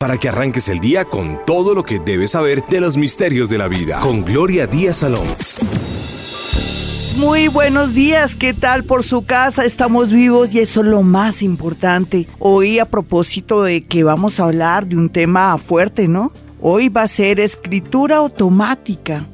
para que arranques el día con todo lo que debes saber de los misterios de la vida. Con Gloria Díaz Salón. Muy buenos días, ¿qué tal por su casa? Estamos vivos y eso es lo más importante. Hoy a propósito de que vamos a hablar de un tema fuerte, ¿no? Hoy va a ser escritura automática.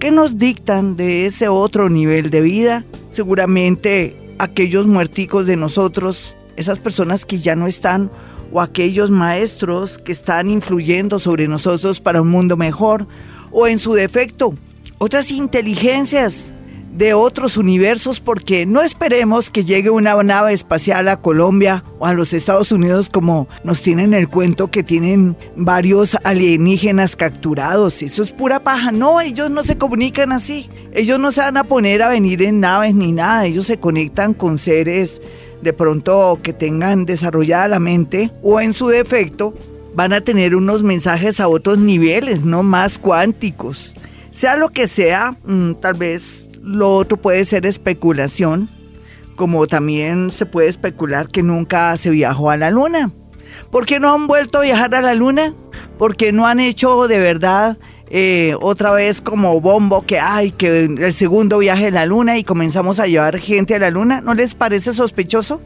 ¿Qué nos dictan de ese otro nivel de vida? Seguramente aquellos muerticos de nosotros, esas personas que ya no están o aquellos maestros que están influyendo sobre nosotros para un mundo mejor, o en su defecto, otras inteligencias de otros universos, porque no esperemos que llegue una nave espacial a Colombia o a los Estados Unidos como nos tienen el cuento que tienen varios alienígenas capturados. Eso es pura paja. No, ellos no se comunican así. Ellos no se van a poner a venir en naves ni nada. Ellos se conectan con seres de pronto que tengan desarrollada la mente o en su defecto van a tener unos mensajes a otros niveles, no más cuánticos. Sea lo que sea, mm, tal vez lo otro puede ser especulación, como también se puede especular que nunca se viajó a la luna. ¿Por qué no han vuelto a viajar a la luna? Porque no han hecho de verdad eh, otra vez como bombo que hay, que el segundo viaje a la luna y comenzamos a llevar gente a la luna, ¿no les parece sospechoso?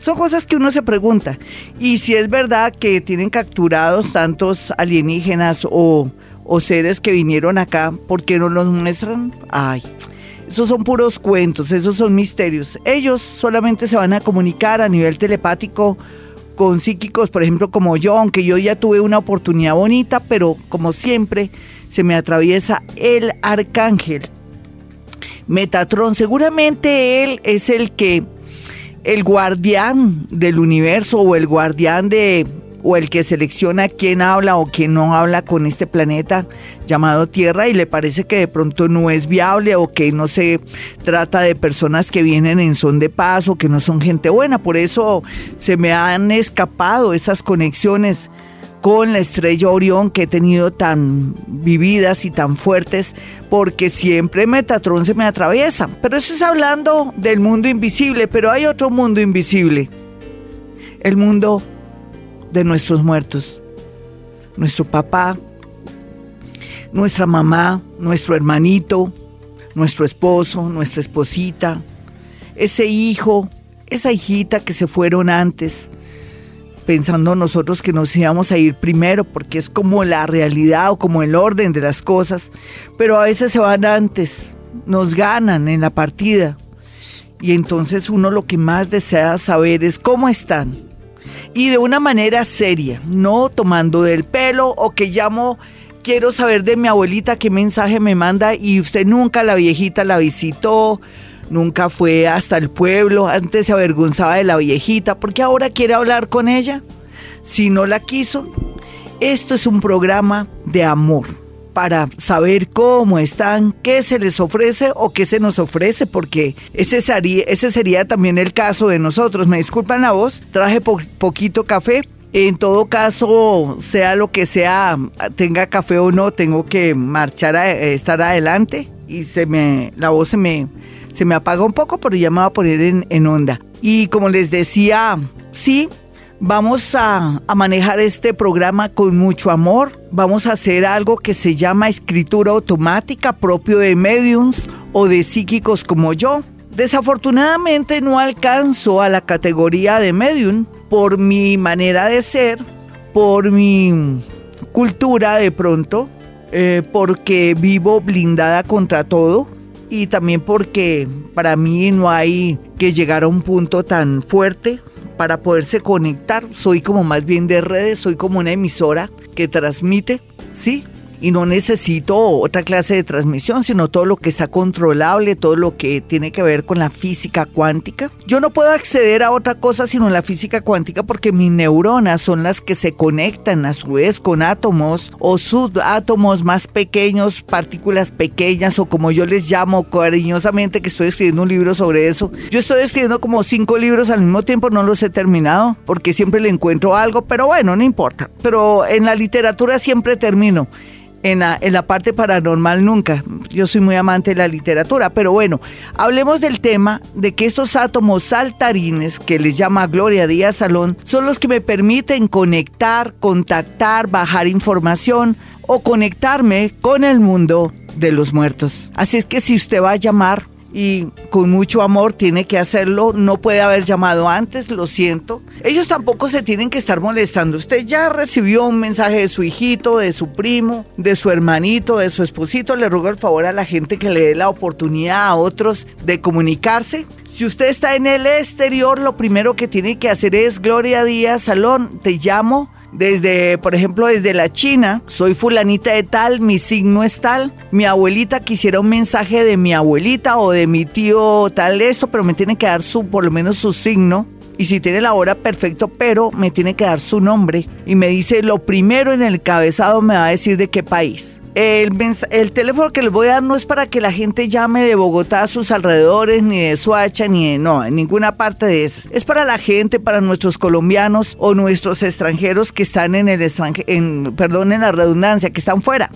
Son cosas que uno se pregunta. Y si es verdad que tienen capturados tantos alienígenas o, o seres que vinieron acá, ¿por qué no los muestran? Ay, esos son puros cuentos, esos son misterios. Ellos solamente se van a comunicar a nivel telepático con psíquicos, por ejemplo, como yo, aunque yo ya tuve una oportunidad bonita, pero como siempre se me atraviesa el arcángel Metatron. Seguramente él es el que, el guardián del universo o el guardián de o el que selecciona quién habla o quién no habla con este planeta llamado Tierra y le parece que de pronto no es viable o que no se trata de personas que vienen en son de paz o que no son gente buena. Por eso se me han escapado esas conexiones con la estrella Orión que he tenido tan vividas y tan fuertes, porque siempre Metatron se me atraviesa. Pero eso es hablando del mundo invisible, pero hay otro mundo invisible, el mundo de nuestros muertos. Nuestro papá, nuestra mamá, nuestro hermanito, nuestro esposo, nuestra esposita, ese hijo, esa hijita que se fueron antes, pensando nosotros que nos íbamos a ir primero, porque es como la realidad o como el orden de las cosas, pero a veces se van antes, nos ganan en la partida. Y entonces uno lo que más desea saber es cómo están y de una manera seria, no tomando del pelo o que llamo, quiero saber de mi abuelita qué mensaje me manda y usted nunca la viejita la visitó, nunca fue hasta el pueblo, antes se avergonzaba de la viejita, porque ahora quiere hablar con ella, si no la quiso. Esto es un programa de amor para saber cómo están, qué se les ofrece o qué se nos ofrece, porque ese sería, también el caso de nosotros. Me disculpan la voz, traje poquito café. En todo caso, sea lo que sea, tenga café o no, tengo que marchar a estar adelante y se me, la voz se me, se me apaga un poco, pero ya me va a poner en onda. Y como les decía, sí, Vamos a, manejar este programa con mucho amor. Vamos a hacer algo que se llama escritura automática propio de mediums o de psíquicos como yo. Desafortunadamente no alcanzo a la categoría de medium por mi manera de ser, por mi cultura de pronto, eh, porque vivo blindada contra todo y también porque para mí no hay que llegar a un punto tan fuerte para poderse conectar. Soy como más bien de redes, soy como una emisora que transmite, ¿sí? Y no necesito otra clase de transmisión, sino todo lo que está controlable, todo lo que tiene que ver con la física cuántica. Yo no puedo acceder a otra cosa sino la física cuántica porque mis neuronas son las que se conectan a su vez con átomos o subátomos más pequeños, partículas pequeñas o como yo les llamo cariñosamente que estoy escribiendo un libro sobre eso. Yo estoy escribiendo como cinco libros al mismo tiempo, no los he terminado porque siempre le encuentro algo, pero bueno, no importa. Pero en la literatura siempre termino en la, parte paranormal nunca. Yo soy muy amante de la literatura, pero bueno, hablemos del tema de que estos átomos saltarines, que les llama Gloria Díaz Salón, son los que me permiten conectar, contactar, bajar información o conectarme con el mundo de los muertos. Así es que si usted va a llamar, y con mucho amor tiene que hacerlo. No puede haber llamado antes, lo siento. Ellos tampoco se tienen que estar molestando. Usted ya recibió un mensaje de su hijito, de su primo, de su hermanito, de su esposito. Le ruego el favor a la gente que le dé la oportunidad a otros de comunicarse. Si usted está en el exterior, lo primero que tiene que hacer es Gloria Díaz Salón, te llamo desde, por ejemplo, desde la China, soy fulanita de tal, mi signo es tal, mi abuelita quisiera un mensaje de mi abuelita o de mi tío tal esto, pero me tiene que dar su, por lo menos su signo. Y si tiene la hora, perfecto, pero me tiene que dar su nombre. Y me dice, lo primero en el cabezado me va a decir de qué país. El, teléfono que les voy a dar no es para que la gente llame de Bogotá a sus alrededores, ni de Suacha, ni de no, en ninguna parte de esas. Es para la gente, para nuestros colombianos o nuestros extranjeros que están en el extranjero, perdón, en la redundancia, que están fuera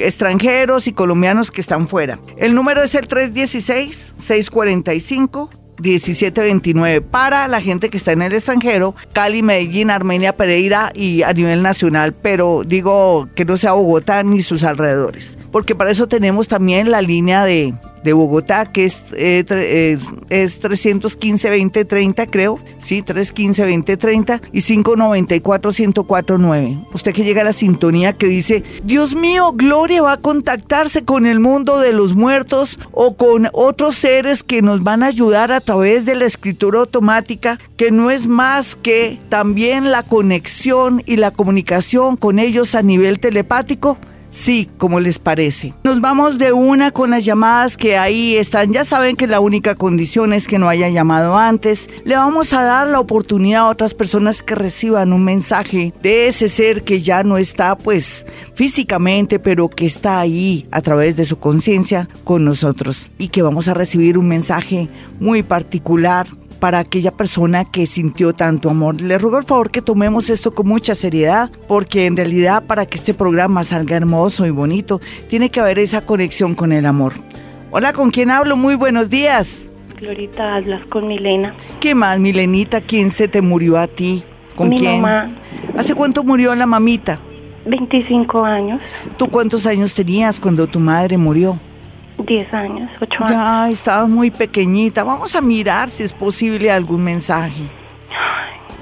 extranjeros y colombianos que están fuera. El número es el 316 645 1729 para la gente que está en el extranjero, Cali, Medellín, Armenia, Pereira y a nivel nacional, pero digo que no sea Bogotá ni sus alrededores, porque para eso tenemos también la línea de de Bogotá, que es, eh, es, 315-2030, creo. Sí, 315-2030 y 594-1049. Usted que llega a la sintonía que dice, Dios mío, Gloria va a contactarse con el mundo de los muertos o con otros seres que nos van a ayudar a través de la escritura automática, que no es más que también la conexión y la comunicación con ellos a nivel telepático. Sí, como les parece. Nos vamos de una con las llamadas que ahí están. Ya saben que la única condición es que no haya llamado antes. Le vamos a dar la oportunidad a otras personas que reciban un mensaje de ese ser que ya no está pues físicamente, pero que está ahí a través de su conciencia con nosotros y que vamos a recibir un mensaje muy particular para aquella persona que sintió tanto amor. Le ruego el favor que tomemos esto con mucha seriedad, porque en realidad para que este programa salga hermoso y bonito, tiene que haber esa conexión con el amor. Hola, ¿con quién hablo? Muy buenos días. Glorita, hablas con Milena. ¿Qué más, Milenita? ¿Quién se te murió a ti? ¿Con Mi quién? mamá. ¿Hace cuánto murió la mamita? 25 años. ¿Tú cuántos años tenías cuando tu madre murió? 10 años, 8 años. Ya, estabas muy pequeñita. Vamos a mirar si es posible algún mensaje.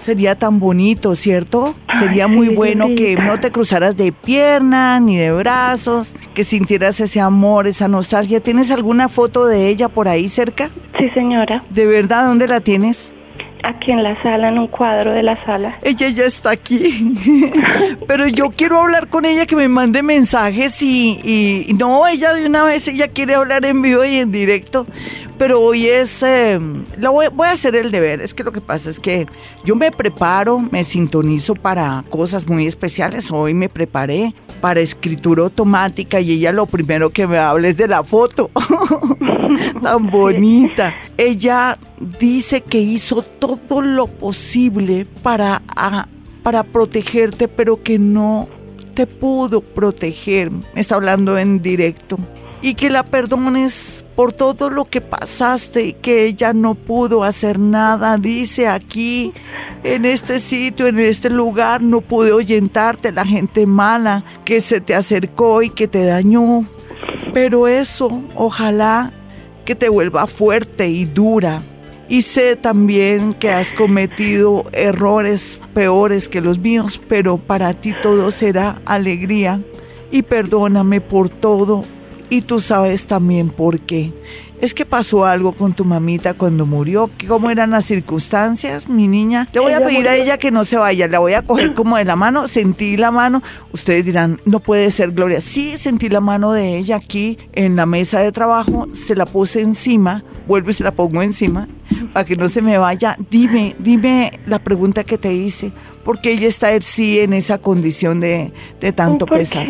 Sería tan bonito, ¿cierto? Sería muy sí, bueno que no te cruzaras de pierna ni de brazos, que sintieras ese amor, esa nostalgia. ¿Tienes alguna foto de ella por ahí cerca? Sí, señora. ¿De verdad dónde la tienes? Aquí en la sala, en un cuadro de la sala. Ella ya está aquí. Pero yo quiero hablar con ella, que me mande mensajes y, y- no, ella de una vez, ella quiere hablar en vivo y en directo. Pero hoy es, eh, voy a hacer el deber. Es que lo que pasa es que yo me preparo, me sintonizo para cosas muy especiales. Hoy me preparé para escritura automática y ella lo primero que me habla es de la foto. Tan bonita. Ella dice que hizo todo lo posible para, a- para protegerte, pero que no te pudo proteger. Me está hablando en directo. Y que la perdones por todo lo que pasaste y que ella no pudo hacer nada. Dice aquí, en este sitio, en este lugar, no pude ahuyentarte la gente mala que se te acercó y que te dañó. Pero eso, ojalá que te vuelva fuerte y dura. Y sé también que has cometido errores peores que los míos, pero para ti todo será alegría. Y perdóname por todo. Y tú sabes también por qué. Es que pasó algo con tu mamita cuando murió. ¿Qué- ¿Cómo eran las circunstancias, mi niña? Le voy a pedir a ella que no se vaya. La voy a coger como de la mano. Sentí la mano. Ustedes dirán, no puede ser Gloria. Sí, sentí la mano de ella aquí en la mesa de trabajo. Se la puse encima. Vuelvo y se la pongo encima para que no se me vaya. Dime, dime la pregunta que te hice. ¿Por qué ella está sí en esa condición de, de tanto Porque pesar?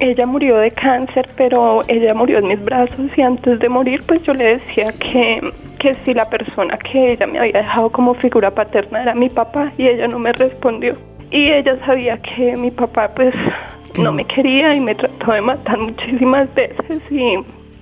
ella murió de cáncer, pero ella murió en mis brazos y antes de morir pues yo le decía que, que si la persona que ella me había dejado como figura paterna era mi papá y ella no me respondió. Y ella sabía que mi papá pues no me quería y me trató de matar muchísimas veces y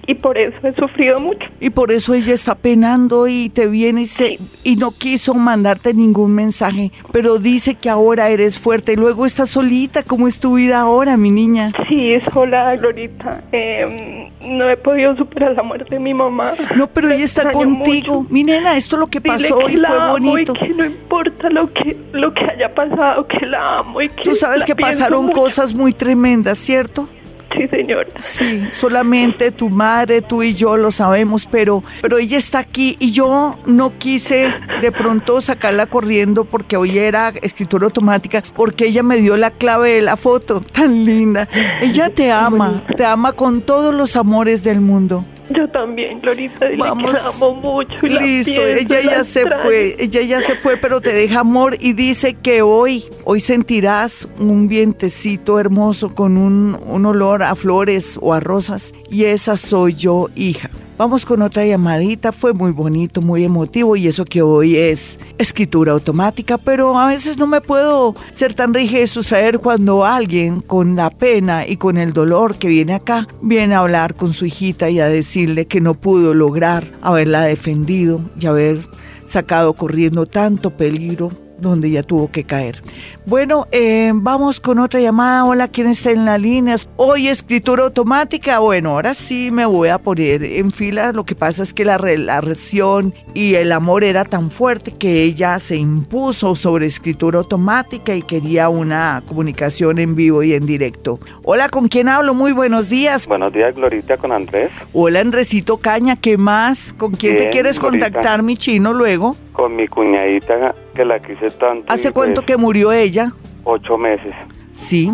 y por eso he sufrido mucho. Y por eso ella está penando y te viene y, se, y no quiso mandarte ningún mensaje, pero dice que ahora eres fuerte y luego estás solita. ¿Cómo es tu vida ahora, mi niña? Sí, sola, Glorita. Eh, no he podido superar la muerte de mi mamá. No, pero ella está contigo. Mi nena, esto es lo que pasó y fue bonito. Y que no importa lo que, lo que haya pasado, que la amo y que Tú sabes que pasaron cosas muy tremendas, ¿cierto? Sí, señor. Sí, solamente tu madre, tú y yo lo sabemos, pero, pero ella está aquí y yo no quise de pronto sacarla corriendo porque hoy era escritura automática, porque ella me dio la clave de la foto, tan linda. Ella te ama, te ama con todos los amores del mundo. Yo también, Glorita, Vamos. la amo mucho. Y Listo, ella ya se fue, ella ya se fue, pero te deja amor y dice que hoy, hoy sentirás un vientecito hermoso con un, un olor a flores o a rosas y esa soy yo, hija. Vamos con otra llamadita, fue muy bonito, muy emotivo y eso que hoy es escritura automática, pero a veces no me puedo ser tan rígida y sustraer cuando alguien con la pena y con el dolor que viene acá, viene a hablar con su hijita y a decirle que no pudo lograr haberla defendido y haber sacado corriendo tanto peligro donde ya tuvo que caer. Bueno, eh, vamos con otra llamada. Hola, ¿quién está en la línea? Hoy escritura automática. Bueno, ahora sí me voy a poner en fila. Lo que pasa es que la relación y el amor era tan fuerte que ella se impuso sobre escritura automática y quería una comunicación en vivo y en directo. Hola, ¿con quién hablo? Muy buenos días. Buenos días, Glorita, con Andrés. Hola, Andresito Caña, ¿qué más? ¿Con quién te quieres contactar, mi chino, luego? Con mi cuñadita que la quise tanto. ¿Hace cuánto que murió ella? Ocho meses. Sí,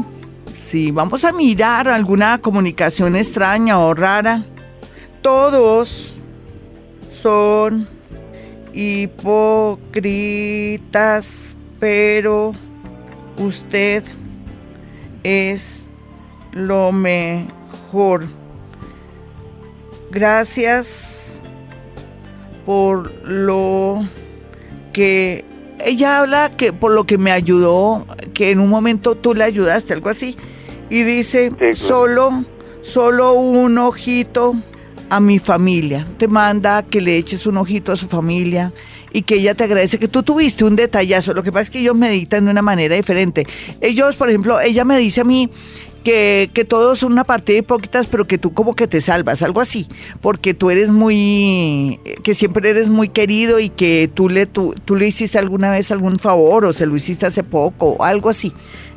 sí, vamos a mirar alguna comunicación extraña o rara. Todos son hipócritas, pero usted es lo mejor. Gracias por lo que ella habla que por lo que me ayudó, que en un momento tú le ayudaste, algo así, y dice, solo, solo un ojito a mi familia. Te manda que le eches un ojito a su familia y que ella te agradece que tú tuviste un detallazo. Lo que pasa es que ellos meditan de una manera diferente. Ellos, por ejemplo, ella me dice a mí que, que, todos son una parte de hipócritas, pero que tú como que te salvas, algo así, porque tú eres muy, que siempre eres muy querido y que tú le, tú, tú le hiciste alguna vez algún favor o se lo hiciste hace poco, o algo así,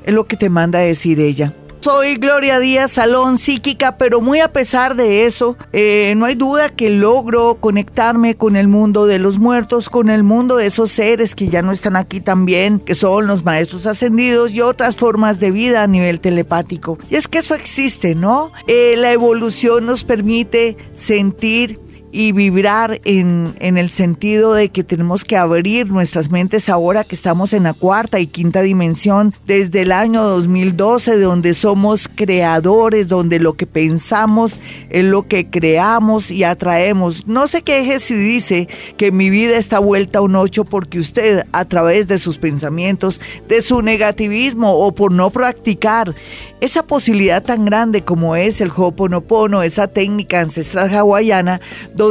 es lo que te manda a decir ella. Soy Gloria Díaz Salón Psíquica, pero muy a pesar de eso, eh, no hay duda que logro conectarme con el mundo de los muertos, con el mundo de esos seres que ya no están aquí también, que son los maestros ascendidos y otras formas de vida a nivel telepático. Y es que eso existe, ¿no? Eh, la evolución nos permite sentir y vibrar en, en, el sentido de que tenemos que abrir nuestras mentes ahora que estamos en la cuarta y quinta dimensión desde el año 2012, de donde somos creadores, donde lo que pensamos es lo que creamos y atraemos. No se queje si dice que mi vida está vuelta a un 8 porque usted a través de sus pensamientos, de su negativismo o por no practicar esa posibilidad tan grande como es el Ho'oponopono, esa técnica ancestral hawaiana,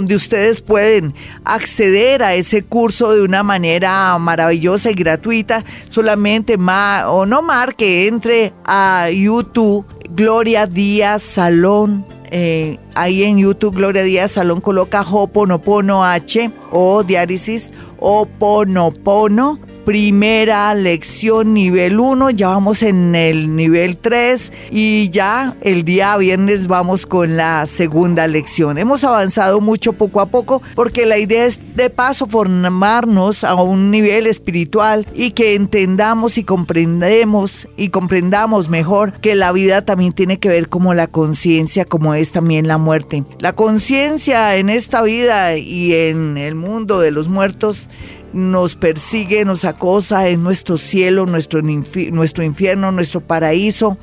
ustedes pueden acceder a ese curso de una manera maravillosa y gratuita, solamente ma o no marque, entre a YouTube Gloria Díaz Salón. Eh, ahí en YouTube Gloria Díaz Salón coloca Ho'oponopono H o diálisis Ho'oponopono primera lección nivel 1, ya vamos en el nivel 3 y ya el día viernes vamos con la segunda lección. Hemos avanzado mucho poco a poco porque la idea es de paso formarnos a un nivel espiritual y que entendamos y comprendemos y comprendamos mejor que la vida también tiene que ver como la conciencia, como es también la muerte. La conciencia en esta vida y en el mundo de los muertos nos persigue, nos acosa en nuestro cielo, nuestro, nuestro infierno, nuestro paraíso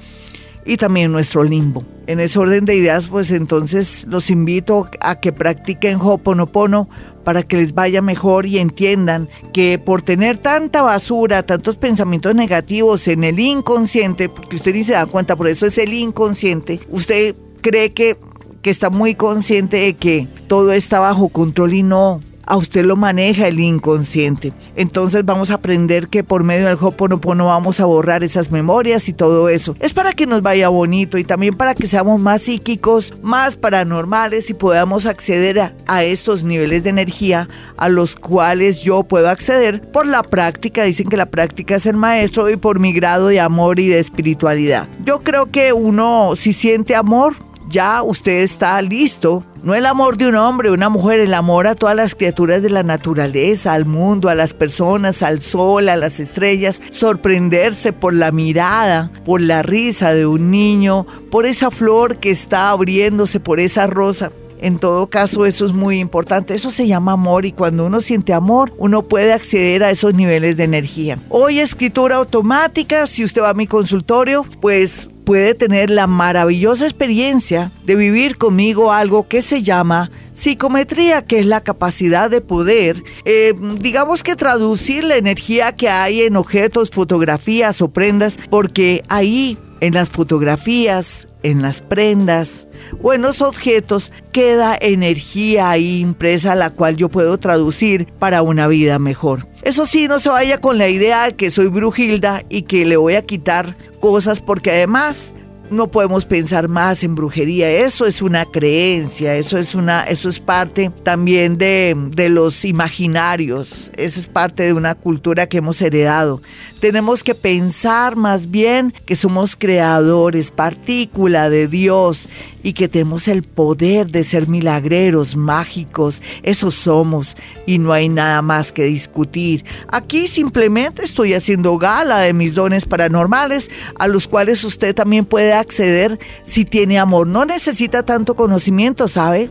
y también nuestro limbo. En ese orden de ideas, pues entonces los invito a que practiquen Hoponopono para que les vaya mejor y entiendan que por tener tanta basura, tantos pensamientos negativos en el inconsciente, porque usted ni se da cuenta, por eso es el inconsciente, usted cree que, que está muy consciente de que todo está bajo control y no a usted lo maneja el inconsciente. Entonces vamos a aprender que por medio del Hoponopono vamos a borrar esas memorias y todo eso. Es para que nos vaya bonito y también para que seamos más psíquicos, más paranormales y podamos acceder a, estos niveles de energía a los cuales yo puedo acceder por la práctica. Dicen que la práctica es el maestro y por mi grado de amor y de espiritualidad. Yo creo que uno si siente amor, ya usted está listo. No el amor de un hombre, una mujer, el amor a todas las criaturas de la naturaleza, al mundo, a las personas, al sol, a las estrellas, sorprenderse por la mirada, por la risa de un niño, por esa flor que está abriéndose, por esa rosa. En todo caso, eso es muy importante. Eso se llama amor y cuando uno siente amor, uno puede acceder a esos niveles de energía. Hoy escritura automática, si usted va a mi consultorio, pues puede tener la maravillosa experiencia de vivir conmigo algo que se llama psicometría, que es la capacidad de poder, eh, digamos que traducir la energía que hay en objetos, fotografías o prendas, porque ahí en las fotografías, en las prendas o en los objetos queda energía ahí impresa la cual yo puedo traducir para una vida mejor. Eso sí, no se vaya con la idea de que soy brujilda y que le voy a quitar cosas porque además no podemos pensar más en brujería. Eso es una creencia, eso es una, eso es parte también de, de, los imaginarios. Eso es parte de una cultura que hemos heredado. Tenemos que pensar más bien que somos creadores, partícula de Dios y que tenemos el poder de ser milagreros, mágicos. Eso somos y no hay nada más que discutir. Aquí simplemente estoy haciendo gala de mis dones paranormales a los cuales usted también puede acceder si tiene amor. No necesita tanto conocimiento, ¿sabe?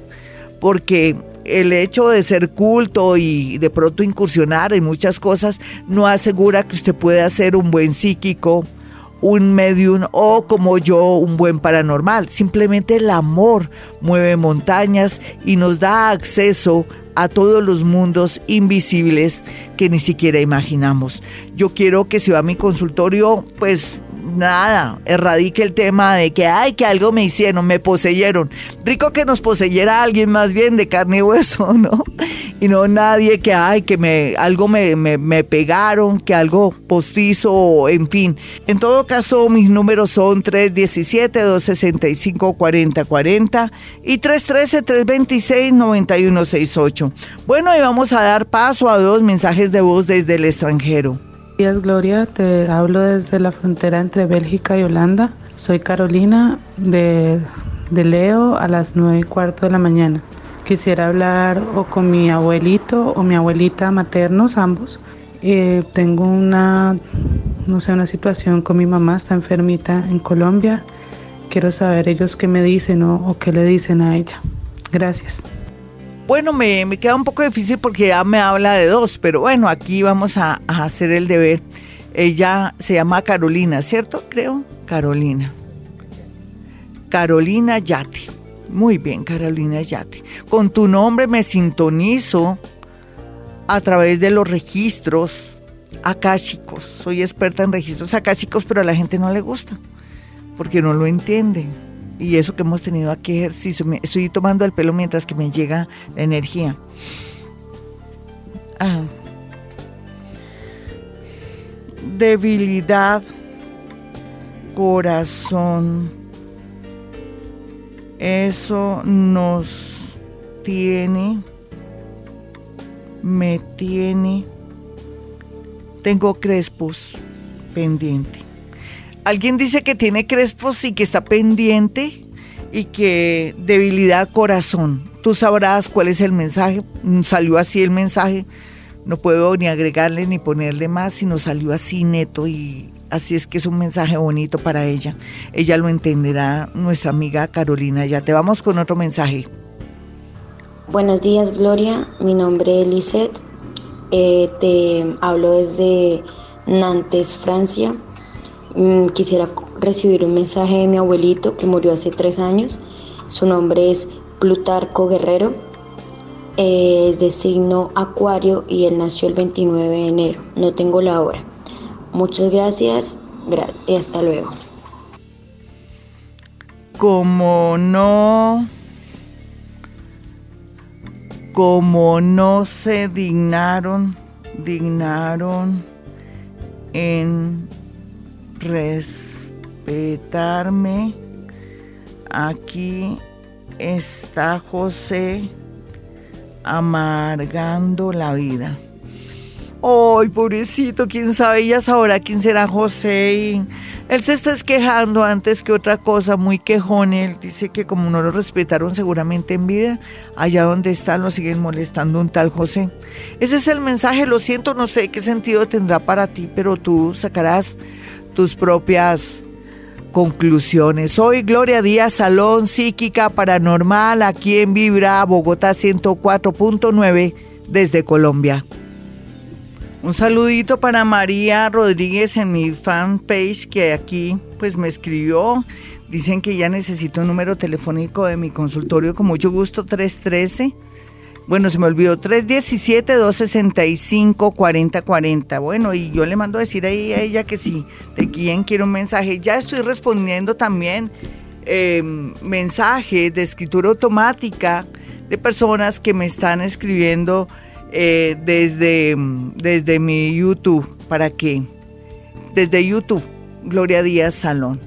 Porque el hecho de ser culto y de pronto incursionar en muchas cosas no asegura que usted pueda ser un buen psíquico, un medium o como yo un buen paranormal. Simplemente el amor mueve montañas y nos da acceso a todos los mundos invisibles que ni siquiera imaginamos. Yo quiero que si va a mi consultorio, pues nada, erradique el tema de que, ay, que algo me hicieron, me poseyeron. Rico que nos poseyera alguien más bien de carne y hueso, ¿no? Y no nadie que, ay, que me, algo me, me, pegaron, que algo postizo, en fin. En todo caso, mis números son 317-265-4040 y 313-326-9168. Bueno, y vamos a dar paso a dos mensajes de voz desde el extranjero días, Gloria. Te hablo desde la frontera entre Bélgica y Holanda. Soy Carolina de, Leo a las nueve y cuarto de la mañana. Quisiera hablar o con mi abuelito o mi abuelita maternos, ambos. Eh, tengo una, no sé, una situación con mi mamá, está enfermita en Colombia. Quiero saber ellos qué me dicen o qué le dicen a ella. Gracias. Bueno, me, queda un poco difícil porque ya me habla de dos, pero bueno, aquí vamos a, hacer el deber. Ella se llama Carolina, ¿cierto? Creo. Carolina. Carolina Yate. Muy bien, Carolina Yate. Con tu nombre me sintonizo a través de los registros acásicos. Soy experta en registros acásicos, pero a la gente no le gusta porque no lo entiende y eso que hemos tenido aquí ejercicio. Estoy tomando el pelo mientras que me llega la energía. Ah. Debilidad, corazón. Eso nos tiene, me tiene. Tengo crespos pendiente. Alguien dice que tiene crespos y que está pendiente y que debilidad corazón. Tú sabrás cuál es el mensaje. Mm, salió así el mensaje. No puedo ni agregarle ni ponerle más, sino salió así neto y así es que es un mensaje bonito para ella. Ella lo entenderá, nuestra amiga Carolina. Ya te vamos con otro mensaje. Buenos días, Gloria. Mi nombre es Lisette. Eh, te hablo desde Nantes, Francia. Mm, quisiera recibir un mensaje de mi abuelito que murió hace tres años. Su nombre es Plutarco Guerrero. eh, es de signo Acuario y él nació el 29 de enero. No tengo la hora. Muchas gracias y hasta luego. Como no, como no se dignaron, dignaron en respetarme, aquí está José amargando la vida. Ay, pobrecito, quién sabe, ya sabrá quién será José. Él se está quejando antes que otra cosa, muy quejón. Él dice que como no lo respetaron seguramente en vida, allá donde está lo siguen molestando un tal José. Ese es el mensaje, lo siento, no sé qué sentido tendrá para ti, pero tú sacarás tus propias conclusiones. Soy Gloria Díaz Salón Psíquica Paranormal aquí en Vibra, Bogotá 104.9 desde Colombia. Un saludito para María Rodríguez en mi fanpage que aquí pues me escribió. Dicen que ya necesito un número telefónico de mi consultorio con mucho gusto 313. Bueno, se me olvidó 317-265-4040. Bueno, y yo le mando a decir ahí a ella que si de quién quiere un mensaje. Ya estoy respondiendo también eh, mensajes de escritura automática de personas que me están escribiendo eh, desde, desde mi YouTube. ¿Para qué? Desde YouTube, Gloria Díaz Salón.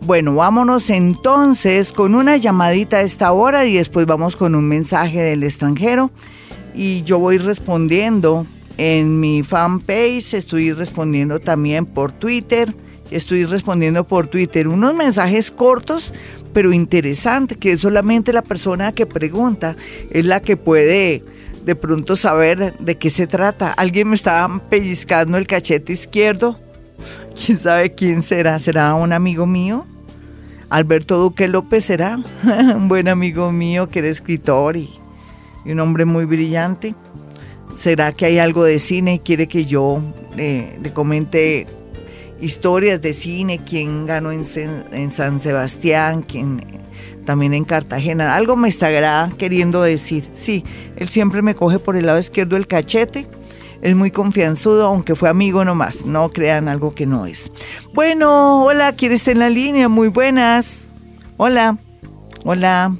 Bueno, vámonos entonces con una llamadita a esta hora y después vamos con un mensaje del extranjero. Y yo voy respondiendo en mi fanpage, estoy respondiendo también por Twitter, estoy respondiendo por Twitter unos mensajes cortos pero interesantes, que solamente la persona que pregunta es la que puede de pronto saber de qué se trata. Alguien me estaba pellizcando el cachete izquierdo. ¿Quién sabe quién será? ¿Será un amigo mío? Alberto Duque López será un buen amigo mío que era escritor y, un hombre muy brillante. ¿Será que hay algo de cine y quiere que yo le comente historias de cine? ¿Quién ganó en, en San Sebastián? ¿Quién también en Cartagena. Algo me estará queriendo decir. Sí, él siempre me coge por el lado izquierdo el cachete. Es muy confianzudo, aunque fue amigo nomás. No crean algo que no es. Bueno, hola, ¿quién está en la línea? Muy buenas. Hola. Hola.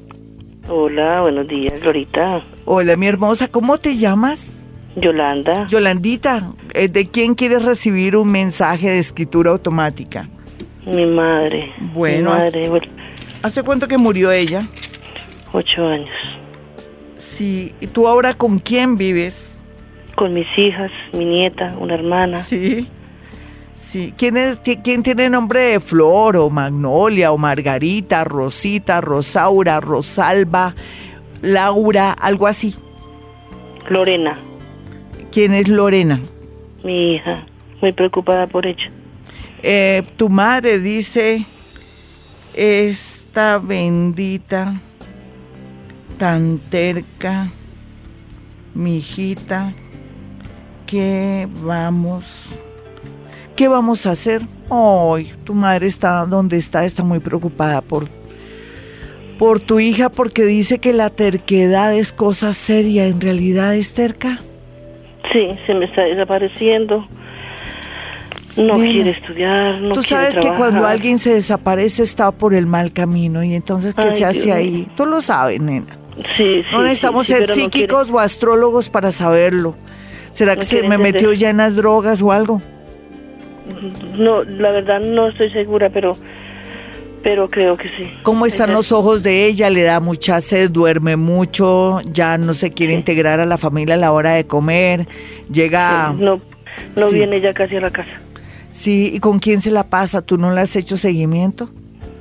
Hola, buenos días, Lorita. Hola, mi hermosa. ¿Cómo te llamas? Yolanda. Yolandita, eh, ¿de quién quieres recibir un mensaje de escritura automática? Mi madre. Bueno, mi madre. ¿Hace cuánto que murió ella? Ocho años. Sí, ¿y tú ahora con quién vives? Con mis hijas, mi nieta, una hermana. Sí. Sí, ¿quién, es, ¿quién tiene nombre de Flor o Magnolia o Margarita, Rosita, Rosaura, Rosalba, Laura, algo así? Lorena. ¿Quién es Lorena? Mi hija, muy preocupada por ella. Eh, tu madre dice, es esta bendita, tan terca, mi hijita, ¿qué vamos? ¿Qué vamos a hacer? Hoy tu madre está donde está, está muy preocupada por, por tu hija porque dice que la terquedad es cosa seria, en realidad es terca. Sí, se me está desapareciendo no quiere estudiar, no Tú sabes que cuando alguien se desaparece está por el mal camino y entonces ¿qué se hace ahí? Tú lo sabes, nena. Sí, sí. No necesitamos ser psíquicos o astrólogos para saberlo. ¿Será que se me metió ya en las drogas o algo? No, la verdad no estoy segura, pero pero creo que sí. ¿Cómo están los ojos de ella? Le da mucha sed, duerme mucho, ya no se quiere integrar a la familia a la hora de comer, llega... No, no viene ya casi a la casa. Sí, ¿y con quién se la pasa? ¿Tú no le has hecho seguimiento?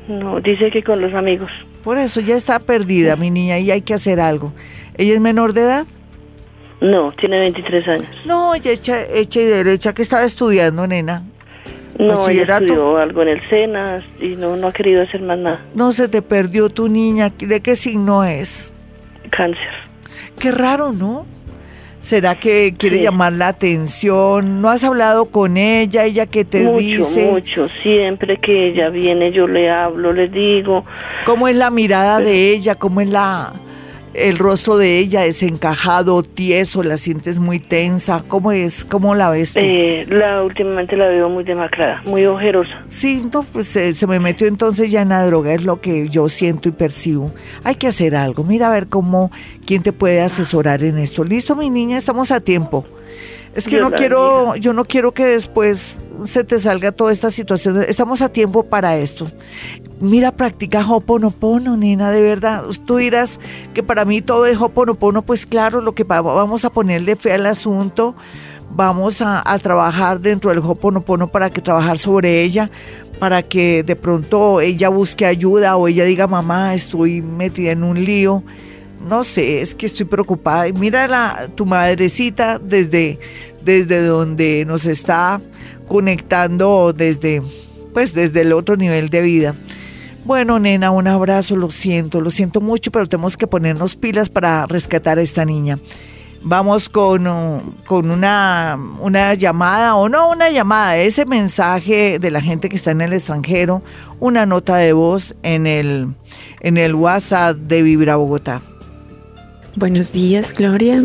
No, dice que con los amigos. Por eso ya está perdida, mi niña, y hay que hacer algo. ¿Ella es menor de edad? No, tiene 23 años. No, ella hecha, hecha y derecha, que estaba estudiando, nena. No, ella estudió algo en el SENA y no, no ha querido hacer más nada. No se te perdió tu niña. ¿De qué signo es? Cáncer. Qué raro, ¿no? ¿Será que quiere llamar la atención? ¿No has hablado con ella? ¿Ella qué te dice? Mucho, mucho. Siempre que ella viene yo le hablo, le digo. ¿Cómo es la mirada de ella? ¿Cómo es la, el rostro de ella desencajado, tieso, la sientes muy tensa. ¿Cómo es? ¿Cómo la ves tú? Eh, la últimamente la veo muy demacrada, muy ojerosa. Sí, no, pues eh, se me metió entonces ya en la droga, es lo que yo siento y percibo. Hay que hacer algo. Mira a ver cómo, quién te puede asesorar en esto. Listo, mi niña, estamos a tiempo. Es que no quiero, yo no quiero que después se te salga toda esta situación. Estamos a tiempo para esto. Mira, practica Hoponopono, nena, de verdad. Tú dirás que para mí todo es Hoponopono, pues claro, lo que va- vamos a ponerle fe al asunto, vamos a, trabajar dentro del Hoponopono para que trabajar sobre ella, para que de pronto ella busque ayuda o ella diga, mamá, estoy metida en un lío no sé, es que estoy preocupada. Mira la, tu madrecita desde, desde donde nos está conectando desde, pues desde el otro nivel de vida. Bueno, nena, un abrazo, lo siento, lo siento mucho, pero tenemos que ponernos pilas para rescatar a esta niña. Vamos con, uh, con una, una llamada, o no una llamada, ese mensaje de la gente que está en el extranjero, una nota de voz en el, en el WhatsApp de Vibra Bogotá. Buenos días, Gloria.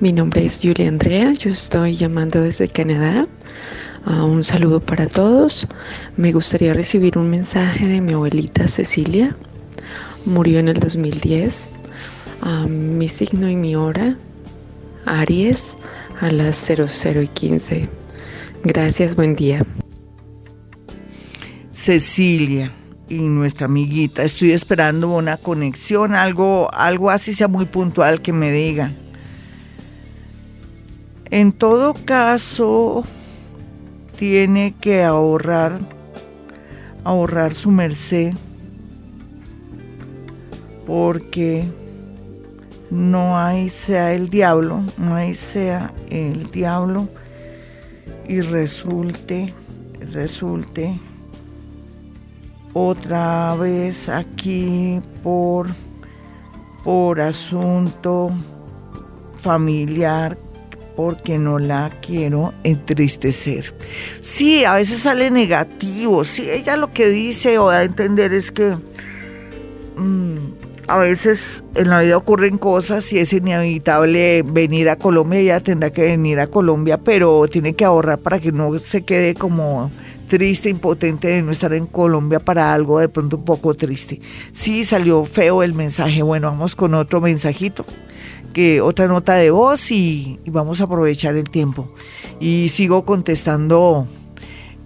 Mi nombre es Julia Andrea. Yo estoy llamando desde Canadá. Ah, un saludo para todos. Me gustaría recibir un mensaje de mi abuelita Cecilia. Murió en el 2010. Ah, mi signo y mi hora, Aries, a las 00 y 15. Gracias, buen día. Cecilia y nuestra amiguita. Estoy esperando una conexión, algo, algo así sea muy puntual que me diga. En todo caso, tiene que ahorrar, ahorrar su merced, porque no hay sea el diablo, no hay sea el diablo y resulte, resulte otra vez aquí por, por asunto familiar porque no la quiero entristecer. Sí, a veces sale negativo, sí, ella lo que dice o da a entender es que mm, a veces en la vida ocurren cosas y es inevitable venir a Colombia, ella tendrá que venir a Colombia, pero tiene que ahorrar para que no se quede como triste, impotente de no estar en Colombia para algo de pronto un poco triste. Sí, salió feo el mensaje. Bueno, vamos con otro mensajito, que otra nota de voz y, vamos a aprovechar el tiempo. Y sigo contestando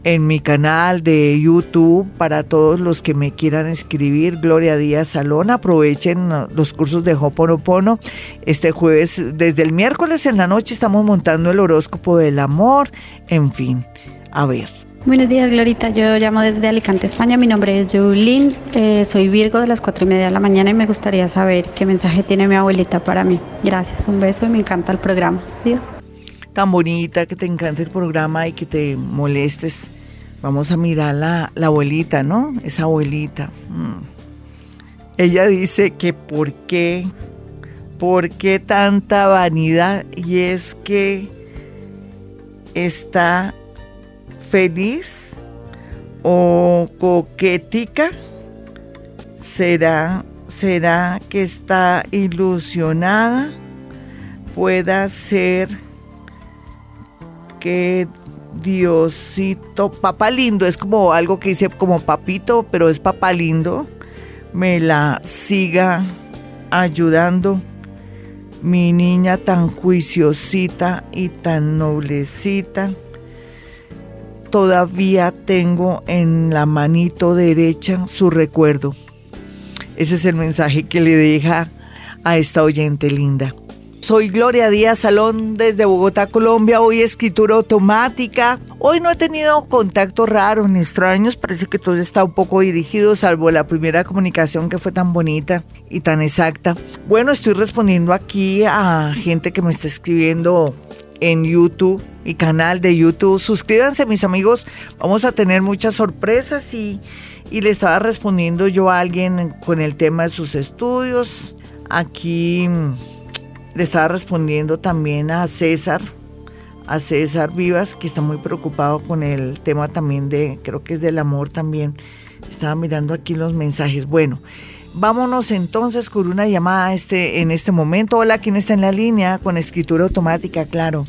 en mi canal de YouTube para todos los que me quieran escribir. Gloria Díaz Salón, aprovechen los cursos de Hoponopono. Este jueves, desde el miércoles en la noche, estamos montando el horóscopo del amor. En fin, a ver. Buenos días, Glorita. Yo llamo desde Alicante, España. Mi nombre es Julín. Eh, soy Virgo de las cuatro y media de la mañana y me gustaría saber qué mensaje tiene mi abuelita para mí. Gracias, un beso y me encanta el programa. Tan bonita, que te encante el programa y que te molestes. Vamos a mirar la, la abuelita, ¿no? Esa abuelita. Mm. Ella dice que por qué, por qué tanta vanidad y es que está feliz o coquetica. ¿Será, será que está ilusionada? Pueda ser que Diosito, papá lindo, es como algo que dice como papito, pero es papá lindo, me la siga ayudando. Mi niña tan juiciosita y tan noblecita, todavía tengo en la manito derecha su recuerdo. Ese es el mensaje que le deja a esta oyente linda. Soy Gloria Díaz Salón desde Bogotá, Colombia. Hoy escritura automática. Hoy no he tenido contactos raros ni extraños. Parece que todo está un poco dirigido, salvo la primera comunicación que fue tan bonita y tan exacta. Bueno, estoy respondiendo aquí a gente que me está escribiendo en YouTube y canal de YouTube. Suscríbanse, mis amigos. Vamos a tener muchas sorpresas y, y le estaba respondiendo yo a alguien con el tema de sus estudios. Aquí le estaba respondiendo también a César, a César Vivas, que está muy preocupado con el tema también de, creo que es del amor también. Estaba mirando aquí los mensajes. Bueno, vámonos entonces con una llamada este, en este momento. Hola, ¿quién está en la línea? Con escritura automática, claro.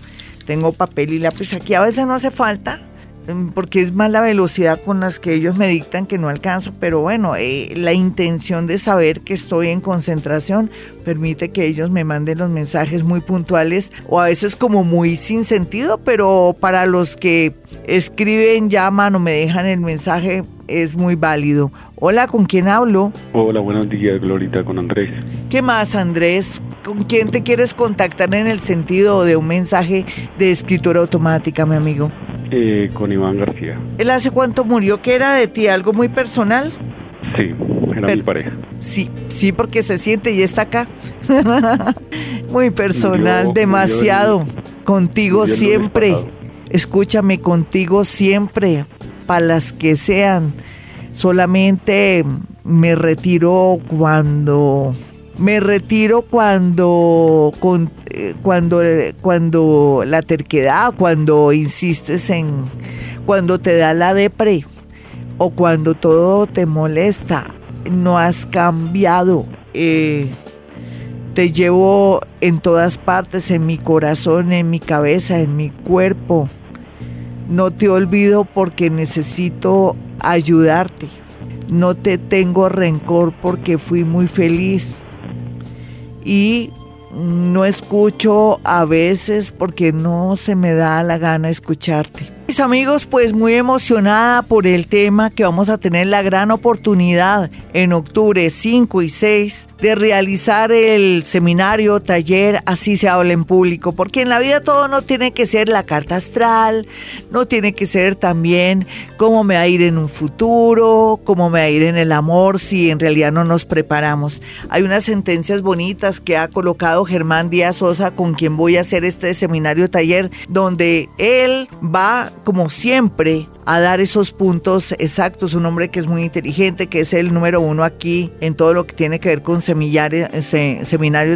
Tengo papel y lápiz aquí. A veces no hace falta, mm, porque es más la velocidad con las que ellos me dictan que no alcanzo, pero bueno, eh, la intención de saber que estoy en concentración permite que ellos me manden los mensajes muy puntuales o a veces como muy sin sentido, pero para los que escriben, llaman o me dejan el mensaje es muy válido. Hola, ¿con quién hablo? Hola, buenos días, Glorita, con Andrés. ¿Qué más, Andrés? ¿Con quién te quieres contactar en el sentido de un mensaje de escritura automática, mi amigo? Eh, con Iván García. ¿Él hace cuánto murió? ¿Qué era de ti? ¿Algo muy personal? Sí, era mi pareja. Sí, sí, porque se siente y está acá. muy personal, demasiado. contigo siempre. Escúchame, contigo siempre para las que sean. Solamente me retiro cuando me retiro cuando eh, cuando cuando la terquedad, cuando insistes en cuando te da la depre o cuando todo te molesta, no has cambiado. Eh, te llevo en todas partes, en mi corazón, en mi cabeza, en mi cuerpo. No te olvido porque necesito ayudarte. No te tengo rencor porque fui muy feliz. Y no escucho a veces porque no se me da la gana escucharte. Mis amigos, pues muy emocionada por el tema que vamos a tener la gran oportunidad en octubre 5 y 6 de realizar el seminario, taller, así se habla en público, porque en la vida todo no tiene que ser la carta astral, no tiene que ser también cómo me va a ir en un futuro, cómo me va a ir en el amor, si en realidad no nos preparamos. Hay unas sentencias bonitas que ha colocado Germán Díaz Sosa, con quien voy a hacer este seminario, taller, donde él va, como siempre, a dar esos puntos exactos. Un hombre que es muy inteligente, que es el número uno aquí en todo lo que tiene que ver con seminarios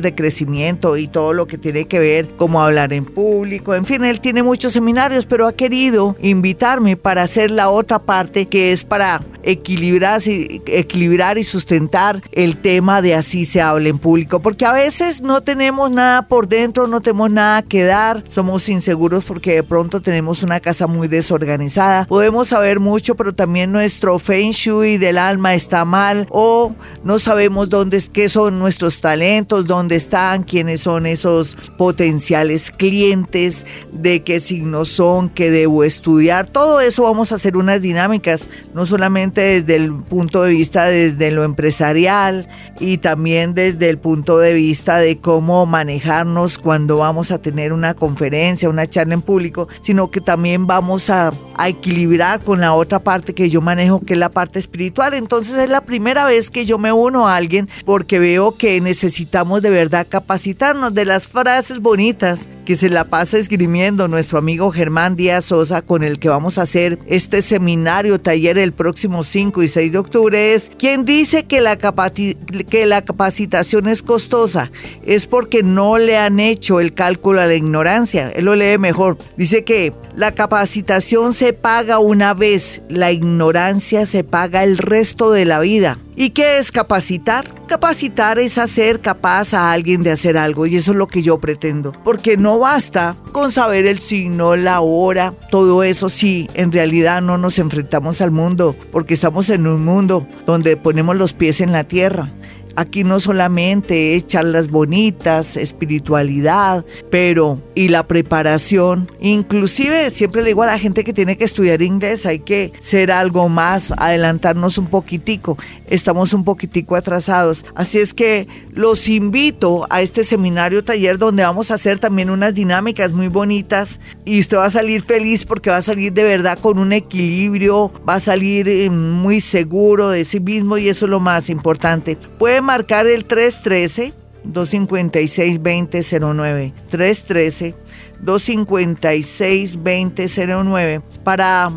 de crecimiento y todo lo que tiene que ver como hablar en público. En fin, él tiene muchos seminarios, pero ha querido invitarme para hacer la otra parte que es para equilibrar, equilibrar y sustentar el tema de así se habla en público. Porque a veces no tenemos nada por dentro, no tenemos nada que dar, somos inseguros porque de pronto tenemos una casa muy desorganizada podemos saber mucho, pero también nuestro feng shui del alma está mal o no sabemos dónde qué son nuestros talentos, dónde están, quiénes son esos potenciales clientes, de qué signos son, qué debo estudiar. Todo eso vamos a hacer unas dinámicas, no solamente desde el punto de vista desde lo empresarial y también desde el punto de vista de cómo manejarnos cuando vamos a tener una conferencia, una charla en público, sino que también vamos a, a equilibrar con la otra parte que yo manejo, que es la parte espiritual. Entonces es la primera vez que yo me uno a alguien porque veo que necesitamos de verdad capacitarnos de las frases bonitas que se la pasa esgrimiendo nuestro amigo Germán Díaz Sosa, con el que vamos a hacer este seminario taller el próximo 5 y 6 de octubre, es quien dice que la, que la capacitación es costosa, es porque no le han hecho el cálculo a la ignorancia. Él lo lee mejor. Dice que la capacitación se paga una vez, la ignorancia se paga el resto de la vida. ¿Y qué es capacitar? Capacitar es hacer capaz a alguien de hacer algo y eso es lo que yo pretendo. Porque no basta con saber el signo, la hora, todo eso sí, en realidad no nos enfrentamos al mundo porque estamos en un mundo donde ponemos los pies en la tierra Aquí no solamente es charlas bonitas, espiritualidad, pero y la preparación. Inclusive siempre le digo a la gente que tiene que estudiar inglés, hay que ser algo más, adelantarnos un poquitico. Estamos un poquitico atrasados. Así es que los invito a este seminario taller donde vamos a hacer también unas dinámicas muy bonitas y usted va a salir feliz porque va a salir de verdad con un equilibrio, va a salir eh, muy seguro de sí mismo y eso es lo más importante. Puede marcar el 313 256 2009 313 256 2009 para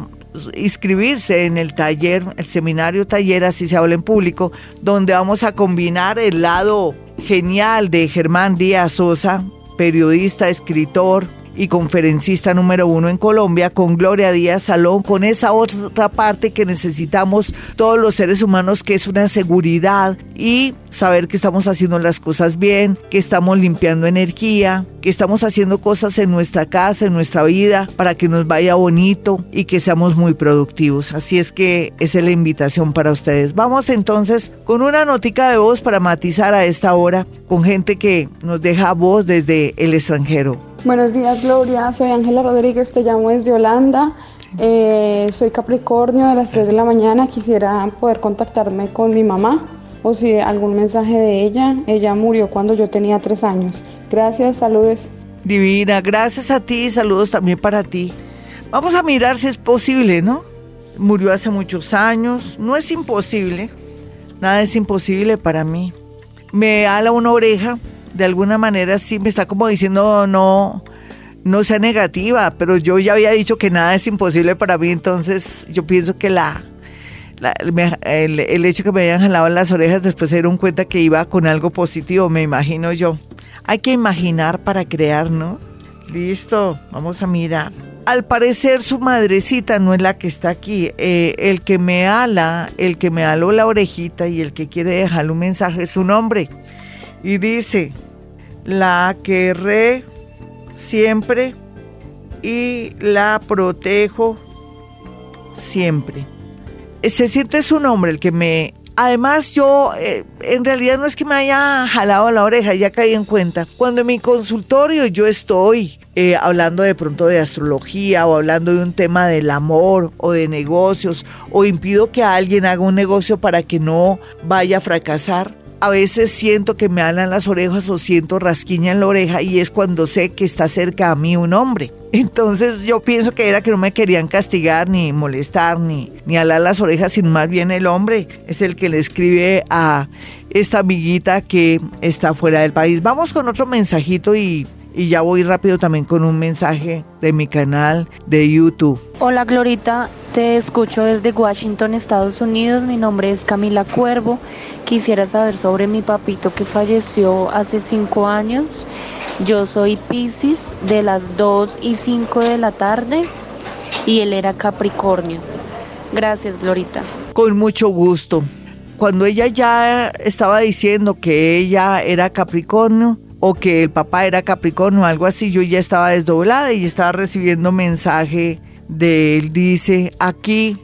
inscribirse en el taller, el seminario taller, así se habla en público, donde vamos a combinar el lado genial de Germán Díaz Sosa, periodista, escritor, y conferencista número uno en Colombia, con Gloria Díaz Salón, con esa otra parte que necesitamos todos los seres humanos, que es una seguridad y saber que estamos haciendo las cosas bien, que estamos limpiando energía, que estamos haciendo cosas en nuestra casa, en nuestra vida, para que nos vaya bonito y que seamos muy productivos. Así es que esa es la invitación para ustedes. Vamos entonces con una notica de voz para matizar a esta hora con gente que nos deja voz desde el extranjero. Buenos días, Gloria. Soy Ángela Rodríguez, te llamo desde Holanda. Eh, soy Capricornio de las 3 de la mañana. Quisiera poder contactarme con mi mamá o si algún mensaje de ella. Ella murió cuando yo tenía 3 años. Gracias, saludos. Divina, gracias a ti, saludos también para ti. Vamos a mirar si es posible, ¿no? Murió hace muchos años, no es imposible, nada es imposible para mí. Me ala una oreja, de alguna manera sí me está como diciendo no, no sea negativa, pero yo ya había dicho que nada es imposible para mí, entonces yo pienso que la, el, el, hecho que me hayan jalado las orejas después se dieron cuenta que iba con algo positivo, me imagino yo. Hay que imaginar para crear, ¿no? Listo, vamos a mirar. Al parecer su madrecita no es la que está aquí. Eh, el que me ala, el que me aló la orejita y el que quiere dejarle un mensaje es su nombre. Y dice, la querré siempre y la protejo siempre. Se siente su nombre el que me... Además yo, eh, en realidad no es que me haya jalado la oreja, ya caí en cuenta. Cuando en mi consultorio yo estoy eh, hablando de pronto de astrología o hablando de un tema del amor o de negocios o impido que alguien haga un negocio para que no vaya a fracasar, a veces siento que me alan las orejas o siento rasquiña en la oreja y es cuando sé que está cerca a mí un hombre. Entonces yo pienso que era que no me querían castigar ni molestar ni, ni alar las orejas, sino más bien el hombre es el que le escribe a esta amiguita que está fuera del país. Vamos con otro mensajito y y ya voy rápido también con un mensaje de mi canal de YouTube. Hola Glorita, te escucho desde Washington, Estados Unidos. Mi nombre es Camila Cuervo. Quisiera saber sobre mi papito que falleció hace cinco años. Yo soy Pisces de las 2 y 5 de la tarde y él era Capricornio. Gracias, Glorita. Con mucho gusto. Cuando ella ya estaba diciendo que ella era Capricornio, o que el papá era Capricornio o algo así, yo ya estaba desdoblada y estaba recibiendo mensaje de él. Dice, aquí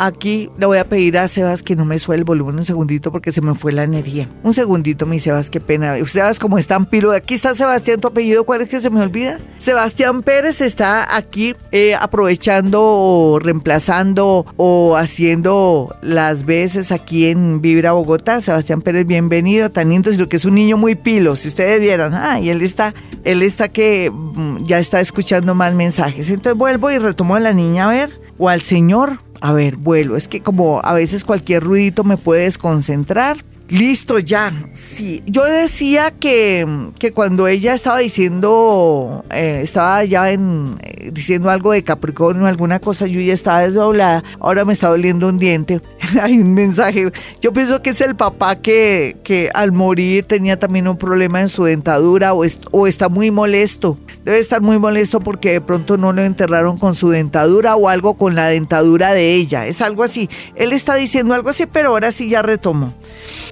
Aquí le voy a pedir a Sebas que no me suele el volumen un segundito porque se me fue la energía. Un segundito, mi Sebas, qué pena. Sebas, como está pilo. Aquí está Sebastián, tu apellido, ¿cuál es que se me olvida? Sebastián Pérez está aquí eh, aprovechando o reemplazando o haciendo las veces aquí en Vibra Bogotá. Sebastián Pérez, bienvenido, tan lindo, sino que es un niño muy pilo. Si ustedes vieran, ah, y él está, él está que mm, ya está escuchando más mensajes. Entonces vuelvo y retomo a la niña a ver, o al señor, a ver, vuelo. Es que como a veces cualquier ruidito me puede desconcentrar. Listo, ya. Sí, yo decía que, que cuando ella estaba diciendo, eh, estaba ya en, eh, diciendo algo de Capricornio, alguna cosa, yo ya estaba desdoblada, ahora me está doliendo un diente. Hay un mensaje. Yo pienso que es el papá que, que al morir tenía también un problema en su dentadura o, o está muy molesto. Debe estar muy molesto porque de pronto no lo enterraron con su dentadura o algo con la dentadura de ella. Es algo así. Él está diciendo algo así, pero ahora sí ya retomo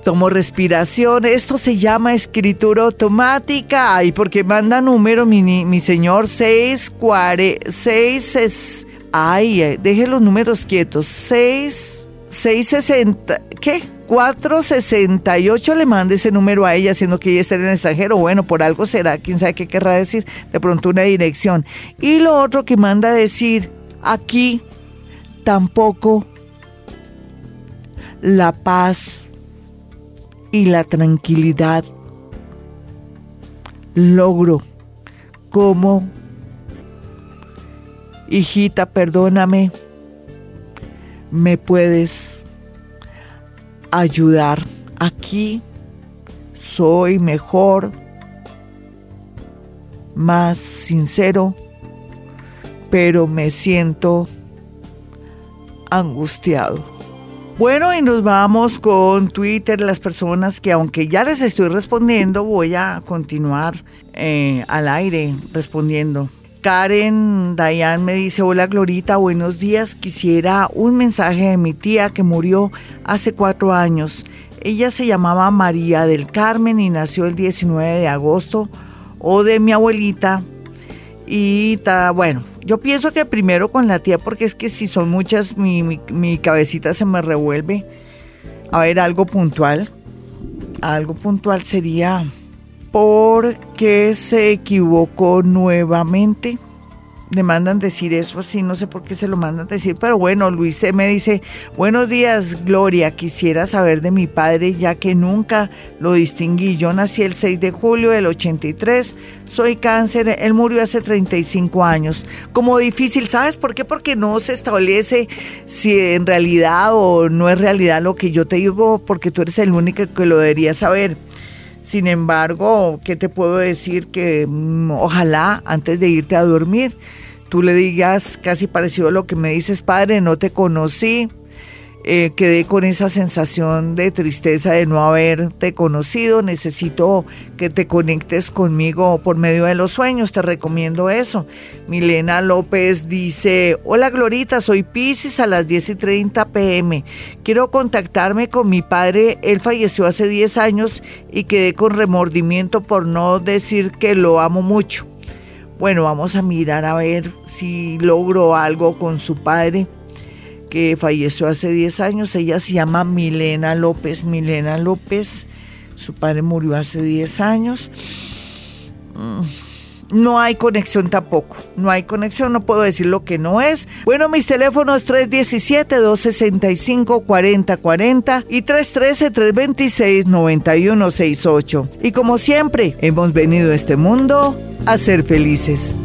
tomo respiración. Esto se llama escritura automática. Y porque manda número, mi, mi señor, 6, 6 es... Ay, eh, deje los números quietos. 6, 660, ¿qué? 468 le manda ese número a ella, siendo que ella está en el extranjero. Bueno, por algo será, quién sabe qué querrá decir. De pronto una dirección. Y lo otro que manda decir, aquí tampoco la paz y la tranquilidad. Logro. Como hijita perdóname. Me puedes ayudar aquí soy mejor más sincero pero me siento angustiado bueno, y nos vamos con Twitter, las personas que aunque ya les estoy respondiendo, voy a continuar eh, al aire respondiendo. Karen Dayan me dice, hola Glorita, buenos días. Quisiera un mensaje de mi tía que murió hace cuatro años. Ella se llamaba María del Carmen y nació el 19 de agosto, o de mi abuelita. Y está bueno, yo pienso que primero con la tía, porque es que si son muchas, mi, mi, mi cabecita se me revuelve. A ver, algo puntual. Algo puntual sería porque se equivocó nuevamente. Le mandan decir eso así, no sé por qué se lo mandan decir, pero bueno, Luis me dice, buenos días Gloria, quisiera saber de mi padre ya que nunca lo distinguí. Yo nací el 6 de julio del 83, soy cáncer, él murió hace 35 años. Como difícil, ¿sabes por qué? Porque no se establece si en realidad o no es realidad lo que yo te digo, porque tú eres el único que lo debería saber. Sin embargo, ¿qué te puedo decir? Que mm, ojalá antes de irte a dormir, tú le digas casi parecido a lo que me dices, padre, no te conocí, eh, quedé con esa sensación de tristeza de no haberte conocido, necesito que te conectes conmigo por medio de los sueños, te recomiendo eso. Milena López dice, hola Glorita, soy Pisces a las 10 y 30 pm, quiero contactarme con mi padre, él falleció hace 10 años y quedé con remordimiento por no decir que lo amo mucho. Bueno, vamos a mirar a ver si logro algo con su padre que falleció hace 10 años. Ella se llama Milena López. Milena López, su padre murió hace 10 años. Mm, no hay conexión tampoco, no hay conexión, no puedo decir lo que no es. Bueno, mis teléfonos 317-265-4040 y 313-326-9168. Y como siempre, hemos venido a este mundo a ser felices.